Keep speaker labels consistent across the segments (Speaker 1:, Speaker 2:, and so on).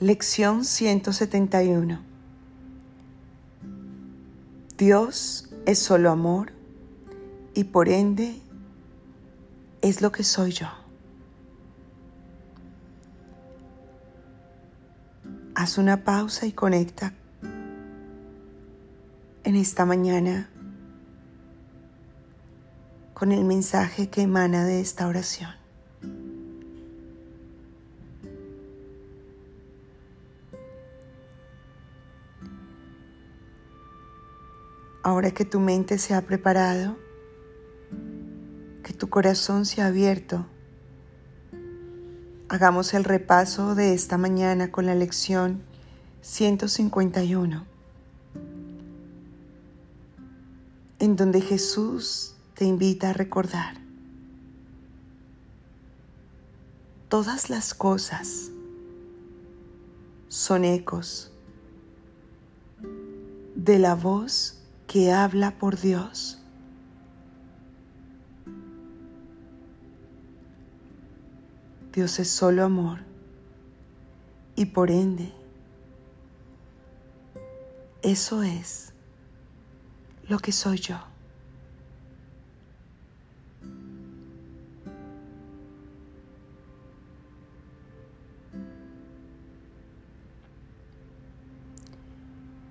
Speaker 1: Lección 171 Dios es solo amor y por ende es lo que soy yo. Haz una pausa y conecta en esta mañana con el mensaje que emana de esta oración. Ahora que tu mente se ha preparado, que tu corazón se ha abierto, hagamos el repaso de esta mañana con la lección 151, en donde Jesús te invita a recordar todas las cosas son ecos de la voz que habla por Dios. Dios es solo amor y por ende eso es lo que soy yo.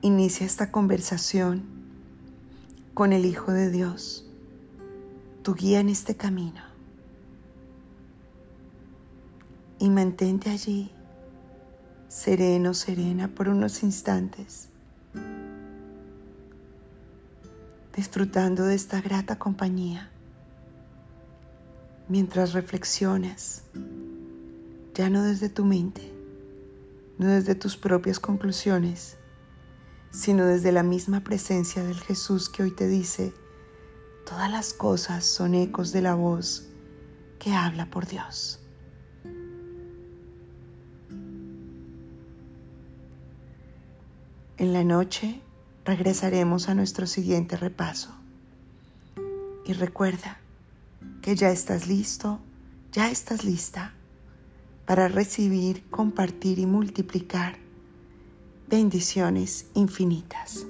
Speaker 1: Inicia esta conversación con el Hijo de Dios, tu guía en este camino. Y mantente allí, sereno, serena, por unos instantes, disfrutando de esta grata compañía, mientras reflexionas, ya no desde tu mente, no desde tus propias conclusiones, sino desde la misma presencia del Jesús que hoy te dice, todas las cosas son ecos de la voz que habla por Dios. En la noche regresaremos a nuestro siguiente repaso. Y recuerda que ya estás listo, ya estás lista para recibir, compartir y multiplicar bendiciones infinitas.